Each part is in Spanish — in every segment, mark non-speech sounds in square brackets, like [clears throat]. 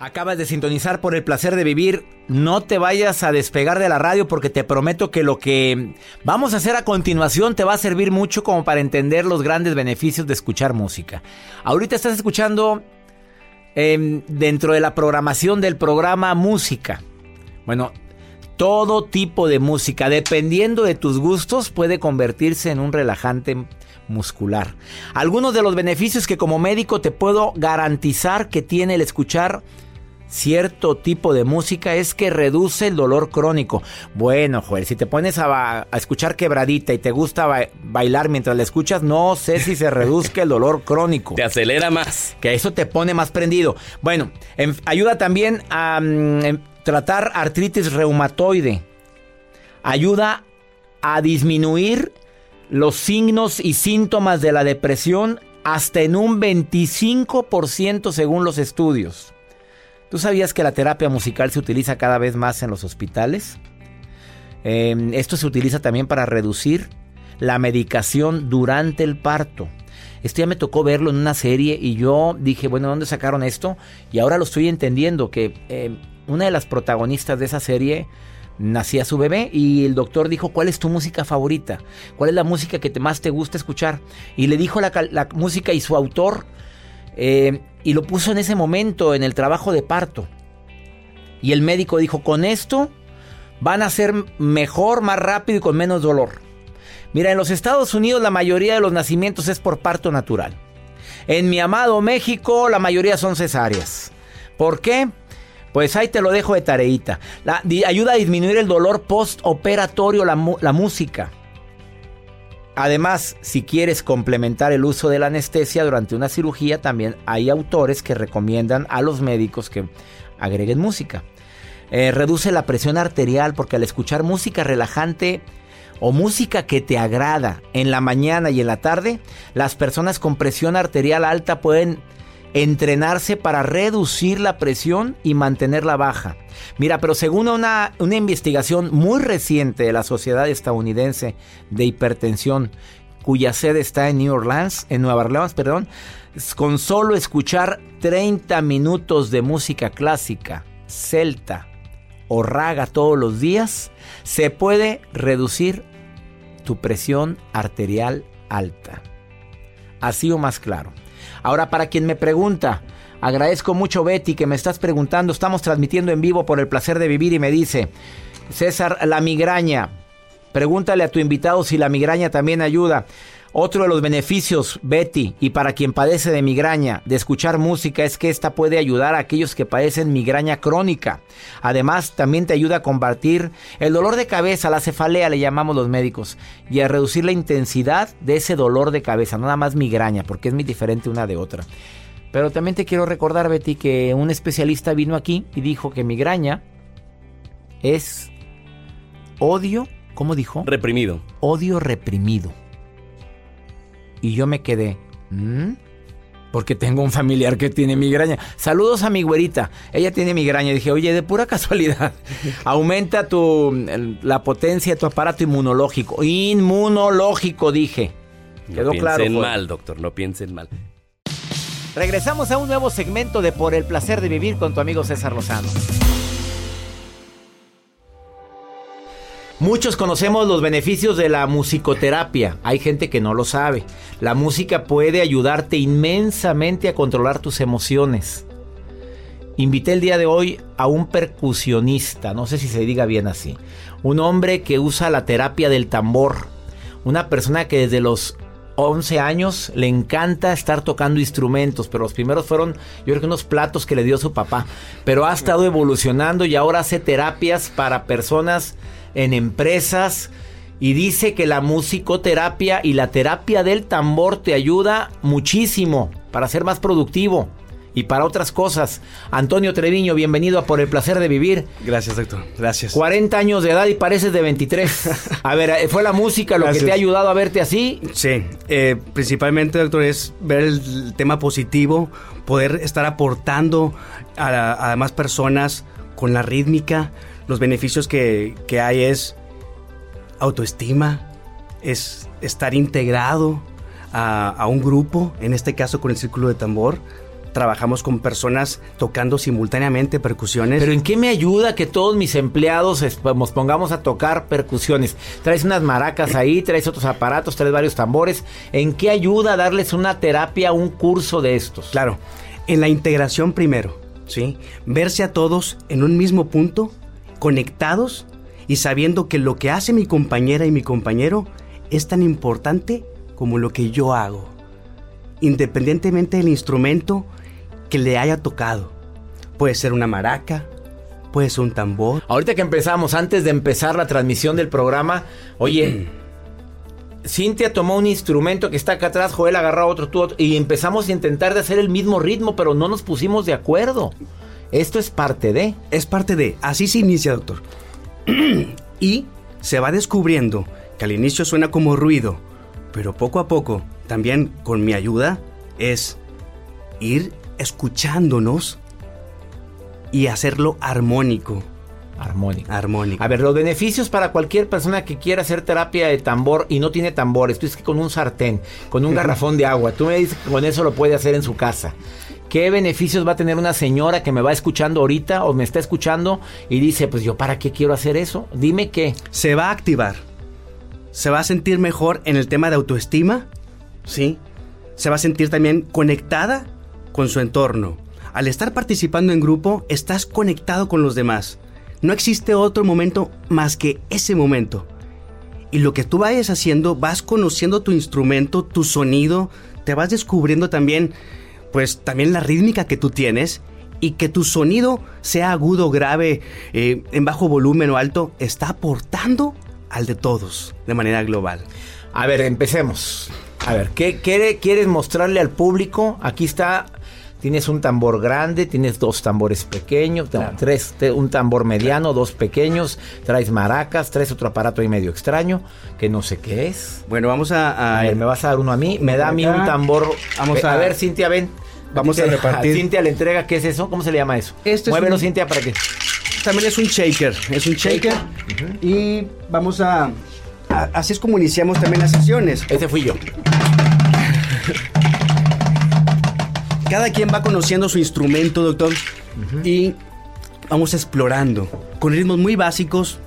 Acabas de sintonizar por el placer de vivir. No te vayas a despegar de la radio porque te prometo que lo que vamos a hacer a continuación te va a servir mucho como para entender los grandes beneficios de escuchar música. Ahorita estás escuchando em, dentro de la programación del programa música. Bueno, todo tipo de música, dependiendo de tus gustos, puede convertirse en un relajante muscular. Algunos de los beneficios que como médico te puedo garantizar que tiene el escuchar cierto tipo de música es que reduce el dolor crónico. Bueno, Joel, si te pones a, escuchar quebradita y te gusta bailar mientras la escuchas, no sé si se reduzca el dolor crónico. [laughs] Te acelera más. Que eso te pone más prendido. Bueno, ayuda también a mm, tratar artritis reumatoide. Ayuda a disminuir los signos y síntomas de la depresión hasta en un 25% según los estudios. ¿Tú sabías que la terapia musical se utiliza cada vez más en los hospitales? Em, esto se utiliza también para reducir la medicación durante el parto. Esto ya me tocó verlo en una serie y yo dije, bueno, ¿dónde sacaron esto? Y ahora lo estoy entendiendo, que em, una de las protagonistas de esa serie nacía su bebé y el doctor dijo, ¿cuál es tu música favorita? ¿Cuál es la música que más te gusta escuchar? Y le dijo la, la música y su autor eh, y lo puso en ese momento en el trabajo de parto. Y el médico dijo, con esto van a ser mejor, más rápido y con menos dolor. Mira, en los Estados Unidos la mayoría de los nacimientos es por parto natural. En mi amado México la mayoría son cesáreas. ¿Por qué? Pues ahí te lo dejo de tareita. ayuda a disminuir el dolor postoperatorio la, la música. Además, si quieres complementar el uso de la anestesia durante una cirugía, también hay autores que recomiendan a los médicos que agreguen música. Eh, reduce la presión arterial porque al escuchar música relajante o música que te agrada en la mañana y en la tarde, las personas con presión arterial alta pueden entrenarse para reducir la presión y mantenerla baja. Mira, pero según una, una investigación muy reciente de la Sociedad Estadounidense de Hipertensión, cuya sede está en New Orleans, en Nueva Orleans, perdón, con solo escuchar 30 minutos de música clásica, celta o raga todos los días, se puede reducir tu presión arterial alta. Así o más claro. Ahora, para quien me pregunta, agradezco mucho Betty que me estás preguntando, estamos transmitiendo en vivo por el placer de vivir y me dice, César, la migraña, pregúntale a tu invitado si la migraña también ayuda. Otro de los beneficios, Betty, y para quien padece de migraña, de escuchar música es que esta puede ayudar a aquellos que padecen migraña crónica. Además, también te ayuda a combatir el dolor de cabeza, la cefalea le llamamos los médicos, y a reducir la intensidad de ese dolor de cabeza, nada más migraña, porque es muy diferente una de otra. Pero también te quiero recordar, Betty, que un especialista vino aquí y dijo que migraña es odio, ¿cómo dijo? Reprimido. Odio reprimido. Y yo me quedé, porque tengo un familiar que tiene migraña. Saludos a mi güerita, ella tiene migraña. dije, oye, de pura [laughs] casualidad, aumenta tu, la potencia de tu aparato inmunológico. Inmunológico, dije. Quedó no piensen mal, doctor, no piensen mal. Regresamos a un nuevo segmento de Por el placer de vivir con tu amigo César Lozano. Muchos conocemos los beneficios de la musicoterapia. Hay gente que no lo sabe. La música puede ayudarte inmensamente a controlar tus emociones. Invité el día de hoy a un percusionista, no sé si se diga bien así. Un hombre que usa la terapia del tambor. Una persona que desde los 11 años le encanta estar tocando instrumentos, pero los primeros fueron, yo creo que unos platos que le dio su papá. Pero ha estado evolucionando y ahora hace terapias para personas en empresas y dice que la musicoterapia y la terapia del tambor te ayuda muchísimo para ser más productivo y para otras cosas. Antonio Treviño, bienvenido a Por el Placer de Vivir. Gracias, doctor. Gracias. 40 años de edad y pareces de 23. [laughs] A ver, eh, ¿fue la música lo que te ha ayudado a verte así? Sí, eh, principalmente, doctor, es ver el tema positivo, poder estar aportando a, a más personas con la rítmica. Los beneficios que, que hay es autoestima, es estar integrado a, a un grupo, en este caso con el círculo de tambor trabajamos con personas tocando simultáneamente percusiones. Pero ¿en qué me ayuda que todos mis empleados nos pongamos a tocar percusiones? Traes unas maracas ahí, traes otros aparatos, traes varios tambores. ¿En qué ayuda darles una terapia, un curso de estos? Claro, en la integración primero, ¿sí? Verse a todos en un mismo punto, conectados y sabiendo que lo que hace mi compañera y mi compañero es tan importante como lo que yo hago. Independientemente del instrumento, que le haya tocado. Puede ser una maraca, puede ser un tambor. Ahorita que empezamos, antes de empezar la transmisión del programa, oye, Cintia tomó un instrumento que está acá atrás, Joel agarró otro, tú otro, y empezamos a intentar de hacer el mismo ritmo, pero no nos pusimos de acuerdo. Esto es parte de. Es parte de. Así se inicia, doctor. [clears throat] y se va descubriendo que al inicio suena como ruido, pero poco a poco, también con mi ayuda, es ir escuchándonos y hacerlo armónico. Armónico. Armónico. A ver, los beneficios para cualquier persona que quiera hacer terapia de tambor y no tiene tambores. Tú dices que con un sartén, con un [laughs] garrafón de agua. Tú me dices que con eso lo puede hacer en su casa. ¿Qué beneficios va a tener una señora que me va escuchando ahorita o me está escuchando y dice, pues yo para qué quiero hacer eso? Dime qué. Se va a activar. Se va a sentir mejor en el tema de autoestima. Sí. Se va a sentir también conectada con su entorno. Al estar participando en grupo, estás conectado con los demás. No existe otro momento más que ese momento. Y lo que tú vayas haciendo, vas conociendo tu instrumento, tu sonido, te vas descubriendo también, pues también la rítmica que tú tienes y que tu sonido sea agudo, grave, eh, en bajo volumen o alto, está aportando al de todos de manera global. A ver, empecemos. A ver, ¿qué, qué quieres mostrarle al público? Aquí está Tienes un tambor grande, tienes dos tambores pequeños, tres, un tambor mediano, dos pequeños, traes maracas, traes otro aparato ahí medio extraño, que no sé qué es. Bueno, vamos a... A, ver, me vas a dar uno a mí, me da a mí un tambor. Vamos a, ver, Cintia, ven. Vamos a repartir. Cintia le entrega, ¿qué es eso? ¿Cómo se le llama eso? Este Muévelo, Cintia, para que... También es un shaker, es un shaker. Y vamos a, a... Así es como iniciamos también las sesiones. Ese fui yo. Cada quien va conociendo su instrumento, doctor, y vamos explorando con ritmos muy básicos,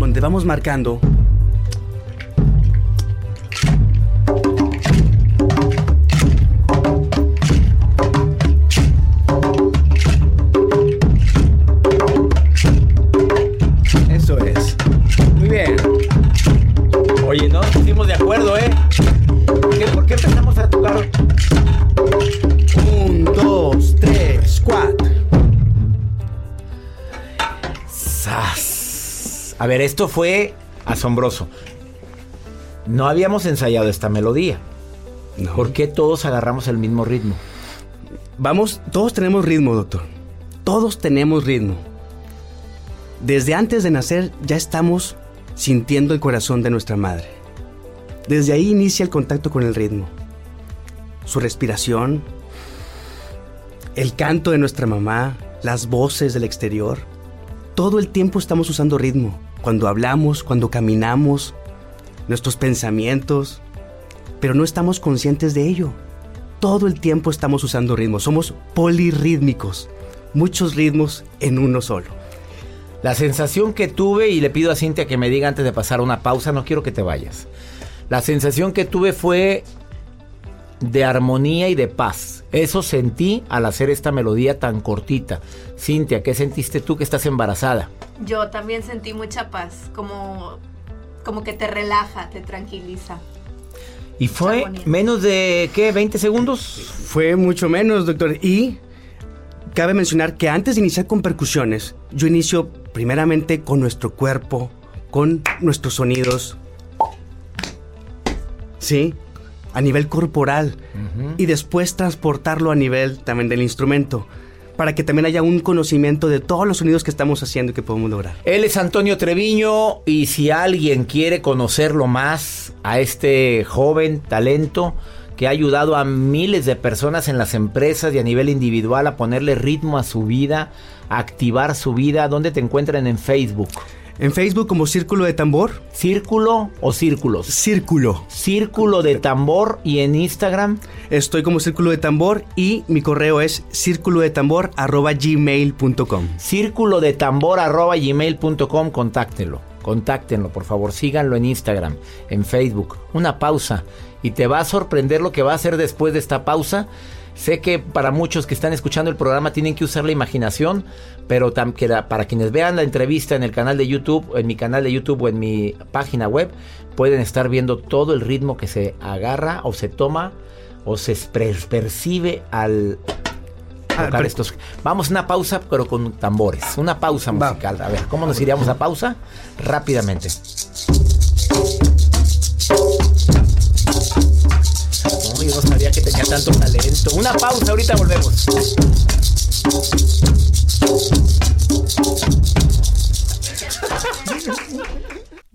donde vamos marcando ver, esto fue asombroso. No habíamos ensayado esta melodía. No. ¿Por qué todos agarramos el mismo ritmo? Vamos, todos tenemos ritmo, doctor. Todos tenemos ritmo. Desde antes de nacer ya estamos sintiendo el corazón de nuestra madre. Desde ahí inicia el contacto con el ritmo. Su respiración, el canto de nuestra mamá, las voces del exterior. Todo el tiempo estamos usando ritmo. Cuando hablamos, cuando caminamos, nuestros pensamientos, pero no estamos conscientes de ello. todo el tiempo estamos usando ritmos. Somos polirrítmicos. Muchos ritmos en uno solo. La sensación que tuve, y le pido a Cintia que me diga antes de pasar una pausa, no quiero que te vayas. La sensación que tuve fue de armonía y de paz. Eso sentí al hacer esta melodía tan cortita. Cintia, ¿qué sentiste tú que estás embarazada? Yo también sentí mucha paz, como, como que te relaja, te tranquiliza. ¿Y fue menos de, qué, 20 segundos? Fue mucho menos, doctor. Y cabe mencionar que antes de iniciar con percusiones, yo inicio primeramente con nuestro cuerpo, con nuestros sonidos. ¿Sí? A nivel corporal. Y después transportarlo a nivel también del instrumento para que también haya un conocimiento de todos los sonidos que estamos haciendo y que podemos lograr. Él es Antonio Treviño y si alguien quiere conocerlo más a este joven talento que ha ayudado a miles de personas en las empresas y a nivel individual a ponerle ritmo a su vida, a activar su vida, ¿dónde te encuentran en Facebook? En Facebook como Círculo de Tambor. ¿Círculo o círculos? Círculo. Círculo de Tambor y en Instagram. Estoy como Círculo de Tambor y mi correo es círculo de tambor arroba gmail.com. Círculo de tambor arroba gmail.com, contáctenlo. Contáctenlo, por favor, síganlo en Instagram, en Facebook. Una pausa y te va a sorprender lo que va a hacer después de esta pausa. Sé que para muchos que están escuchando el programa tienen que usar la imaginación, pero para quienes vean la entrevista en el canal de YouTube, en mi canal de YouTube o en mi página web, pueden estar viendo todo el ritmo que se agarra o se toma o se percibe al ah, tocar estos. Vamos a una pausa, pero con tambores. Una pausa musical. A ver, ¿cómo nos iríamos a pausa? Rápidamente. Tenía tanto talento. Una pausa, ahorita volvemos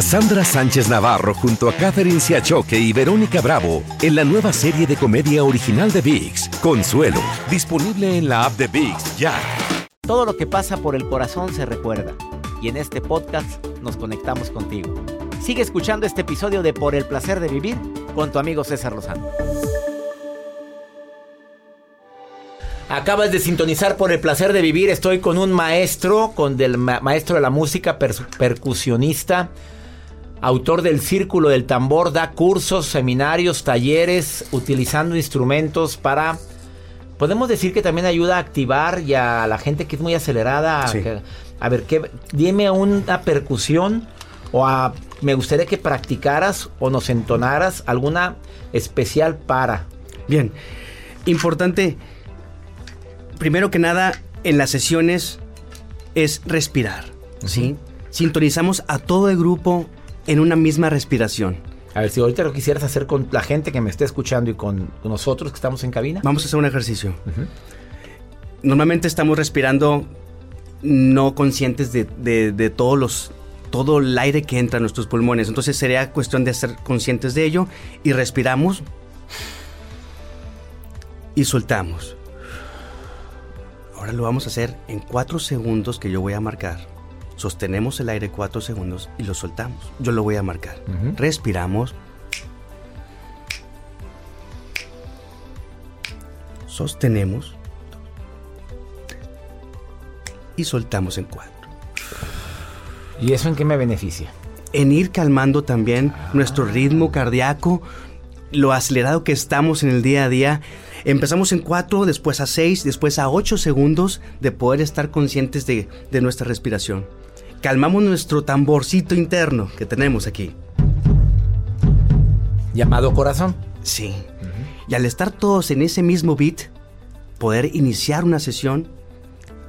Cassandra Sánchez Navarro junto a Catherine Siachoque y Verónica Bravo en la nueva serie de comedia original de VIX, Consuelo, disponible en la app de VIX ya. Todo lo que pasa por el corazón se recuerda y en este podcast nos conectamos contigo. Sigue escuchando este episodio de Por el placer de vivir con tu amigo César Lozano. Acabas de sintonizar por el placer de vivir. Estoy con un maestro, con el maestro de la música, percusionista autor del Círculo del Tambor, da cursos, seminarios, talleres, utilizando instrumentos para... Podemos decir que también ayuda a activar y a la gente que es muy acelerada. A, ver, ¿qué, dime una percusión o a, me gustaría que practicaras o nos entonaras alguna especial para. Bien, importante, primero que nada, en las sesiones es respirar, ¿sí? Sintonizamos a todo el grupo en una misma respiración. A ver, si ahorita lo quisieras hacer con la gente que me esté escuchando y con nosotros que estamos en cabina. Vamos a hacer un ejercicio. Normalmente estamos respirando no conscientes de, todos los, todo el aire que entra a nuestros pulmones. Entonces sería cuestión de ser conscientes de ello y respiramos y soltamos. Ahora lo vamos a hacer en cuatro segundos que yo voy a marcar sostenemos el aire cuatro segundos y lo soltamos. Yo lo voy a marcar. Respiramos. Sostenemos. Y soltamos en cuatro. ¿Y eso en qué me beneficia? En ir calmando también nuestro ritmo cardíaco, lo acelerado que estamos en el día a día. Empezamos en cuatro, después a seis, después a ocho segundos de poder estar conscientes de, de nuestra respiración calmamos nuestro tamborcito interno que tenemos aquí. Llamado corazón. Sí. Y al estar todos en ese mismo beat, poder iniciar una sesión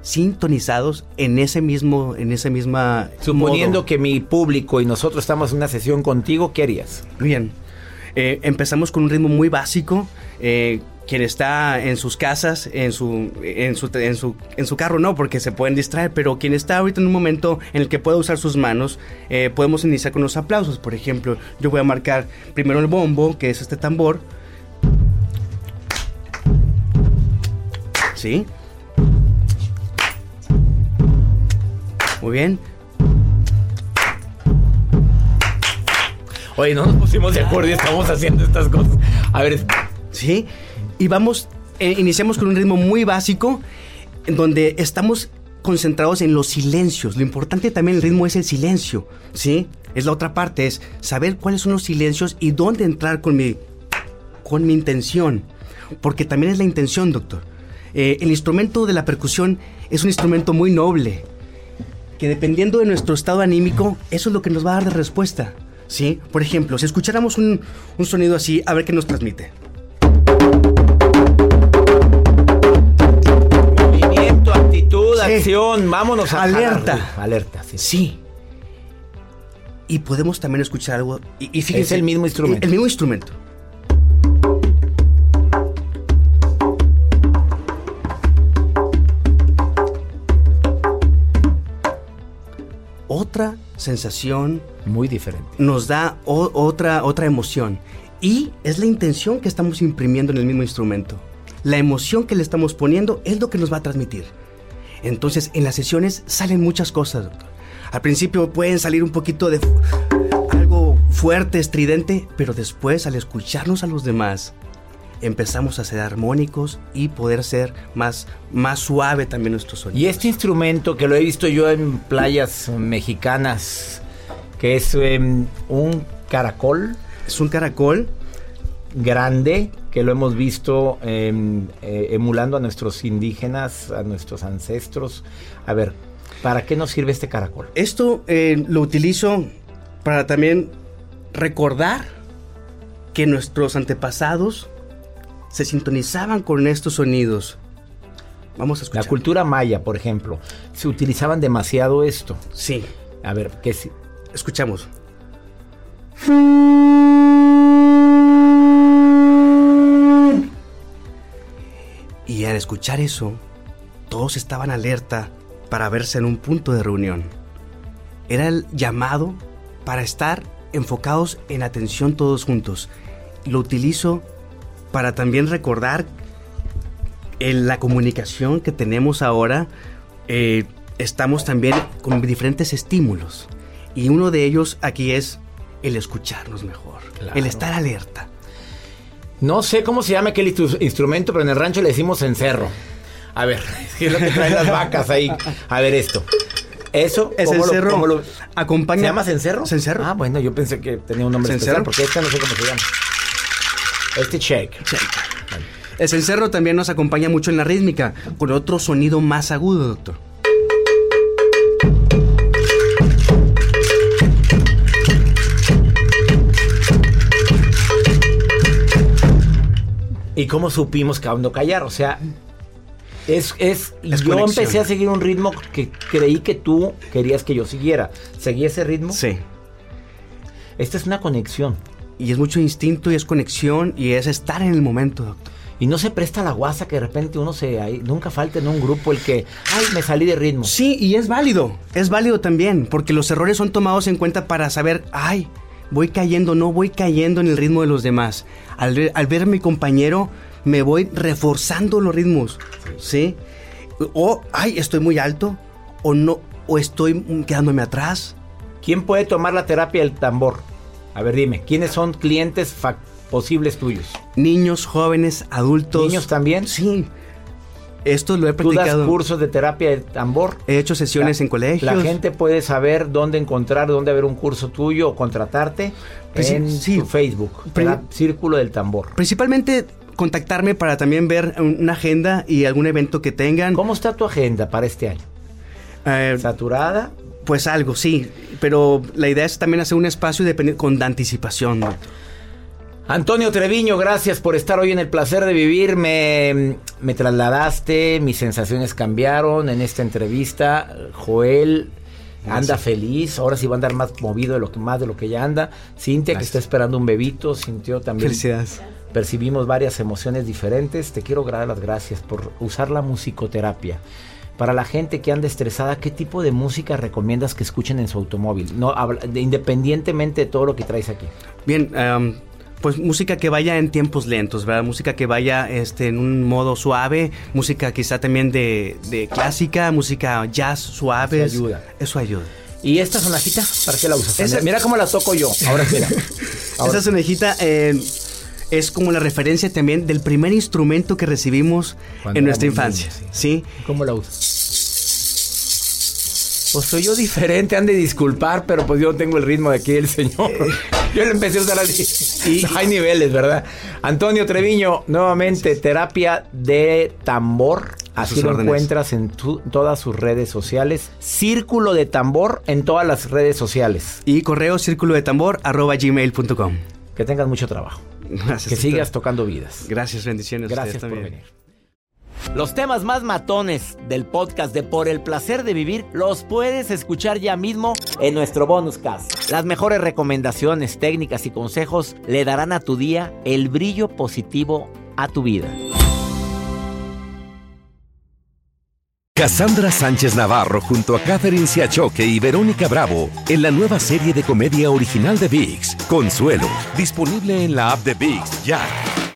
sintonizados en ese mismo, en esa misma. Suponiendo que mi público y nosotros estamos en una sesión contigo, ¿qué harías? Bien. Eh, empezamos con un ritmo muy básico. Eh, quien está en sus casas, en su, en su, en su, en su carro no, porque se pueden distraer, pero quien está ahorita en un momento en el que puede usar sus manos, eh, podemos iniciar con los aplausos. Por ejemplo, yo voy a marcar primero el bombo, que es este tambor. ¿Sí? Muy bien. Oye, no nos pusimos de acuerdo y estamos haciendo estas cosas. A ver, ¿sí? Y vamos, eh, iniciamos con un ritmo muy básico, en donde estamos concentrados en los silencios. Lo importante también el ritmo es el silencio, ¿sí? Es la otra parte, es saber cuáles son los silencios y dónde entrar con mi, con mi intención. Porque también es la intención, doctor. Eh, el instrumento de la percusión es un instrumento muy noble, que dependiendo de nuestro estado anímico, eso es lo que nos va a dar de respuesta. ¿Sí? Por ejemplo, si escucháramos un, un sonido así, a ver qué nos transmite. Actitud, acción, vámonos a Alerta. jalar. Alerta, sí. Sí. Y podemos también escuchar algo. Y, y fíjense, Es el mismo instrumento. El mismo instrumento. Otra sensación Muy diferente. nos da o- otra, otra emoción. Y es la intención que estamos imprimiendo en el mismo instrumento. La emoción que le estamos poniendo es lo que nos va a transmitir. Entonces, en las sesiones salen muchas cosas, doctor. Al principio pueden salir un poquito de algo fuerte, estridente, pero después, al escucharnos a los demás, empezamos a ser armónicos y poder ser más, más suave también nuestro sonido. Y este instrumento que lo he visto yo en playas mexicanas, que es em, un caracol es un caracol. Grande, que lo hemos visto em, eh, emulando a nuestros indígenas, a nuestros ancestros. A ver, ¿para qué nos sirve este caracol? Esto eh, lo utilizo para también recordar que nuestros antepasados se sintonizaban con estos sonidos. Vamos a La escuchar. cultura maya, por ejemplo, se utilizaban demasiado esto. Sí, A ver, ¿qué es? escuchamos. Escuchar eso, todos estaban alerta para verse en un punto de reunión. Era el llamado para estar enfocados en atención todos juntos. Lo utilizo para también recordar en la comunicación que tenemos ahora. eh, estamos también con diferentes estímulos. Y uno de ellos aquí es el escucharnos mejor, Claro. el estar alerta. No sé cómo se llama aquel instru- instrumento, pero en el rancho le decimos cencerro. A ver, [laughs] ¿qué es lo que traen las vacas ahí? A ver esto. Eso, Es ¿cómo el lo- lo- Acompaña. ¿Se llama cencerro? Cencerro. Ah, bueno, yo pensé que tenía un nombre Cencerro. especial porque esta no sé cómo se llama. Este shake. El cencerro también nos acompaña mucho en la rítmica, con otro sonido más agudo, doctor. ¿Y cómo supimos cuándo callar? O sea, es, es, Es yo conexión. empecé a seguir un ritmo que creí que tú querías que yo siguiera. ¿Seguí ese ritmo? Sí. Esta es una conexión. Y es mucho instinto y es conexión y es estar en el momento, doctor. Y no se presta la guasa que de repente uno se... ahí- nunca falta en un grupo el que... Ay, me salí de ritmo. Sí, y es válido. Es válido también, porque los errores son tomados en cuenta para saber, ay, voy cayendo, no voy cayendo en el ritmo de los demás. Al, ver- al ver a mi compañero, me voy reforzando los ritmos, ¿sí? O, ay, estoy muy alto, o no, o estoy quedándome atrás. ¿Quién puede tomar la terapia del tambor? A ver, dime, ¿quiénes son clientes posibles tuyos? Niños, jóvenes, adultos. ¿Niños también? Sí. Esto lo he ¿Tú das practicado. cursos de terapia del tambor? He hecho sesiones La- en colegios. La gente puede saber dónde encontrar, dónde ver un curso tuyo o contratarte Pues en sí. tu Facebook, Círculo del Tambor. Principalmente contactarme para también ver una agenda y algún evento que tengan. ¿Cómo está tu agenda para este año? Eh, ¿Saturada? pues algo, sí. Pero la idea es también hacer un espacio con anticipación. Antonio Treviño, gracias por estar hoy en el placer de vivir. Me, me trasladaste, mis sensaciones cambiaron en esta entrevista. Joel anda feliz, ahora sí va a andar más movido de lo que más de lo que ya anda. Cintia que está esperando un bebito, sintió también Felicidades. percibimos varias emociones diferentes. Te quiero dar las gracias por usar la musicoterapia. Para la gente que anda estresada, ¿qué tipo de música recomiendas que escuchen en su automóvil? No, independientemente de todo lo que traes aquí. Bien, pues música que vaya en tiempos lentos, ¿verdad? Música que vaya este, en un modo suave, música quizá también de, clásica, música jazz suave. Eso ayuda. Eso ayuda. ¿Y esta sonajita? ¿Para qué la usas? Mira cómo la toco yo. Ahora mira. [laughs] Esa sonajita eh, es como la referencia también del primer instrumento que recibimos en nuestra infancia. sí. ¿Cómo la usas? Pues soy yo diferente, han de disculpar, pero pues yo tengo el ritmo de aquí el señor. [laughs] Yo lo empecé a usar así. Y [laughs] hay niveles, ¿verdad? Antonio Treviño, nuevamente, terapia de tambor. Así lo encuentras en todas sus redes sociales. Círculo de tambor en todas las redes sociales. Y correo círculo de tambor arroba gmail.com. Que tengas mucho trabajo. Gracias. Que sigas tocando vidas. Gracias, bendiciones. Gracias por venir. Los temas más matones del podcast de Por el placer de vivir los puedes escuchar ya mismo en nuestro bonus cast. Las mejores recomendaciones, técnicas y consejos le darán a tu día el brillo positivo a tu vida. Cassandra Sánchez Navarro junto a Catherine Siachoque y Verónica Bravo en la nueva serie de comedia original de Vix, Consuelo, disponible en la app de Vix ya.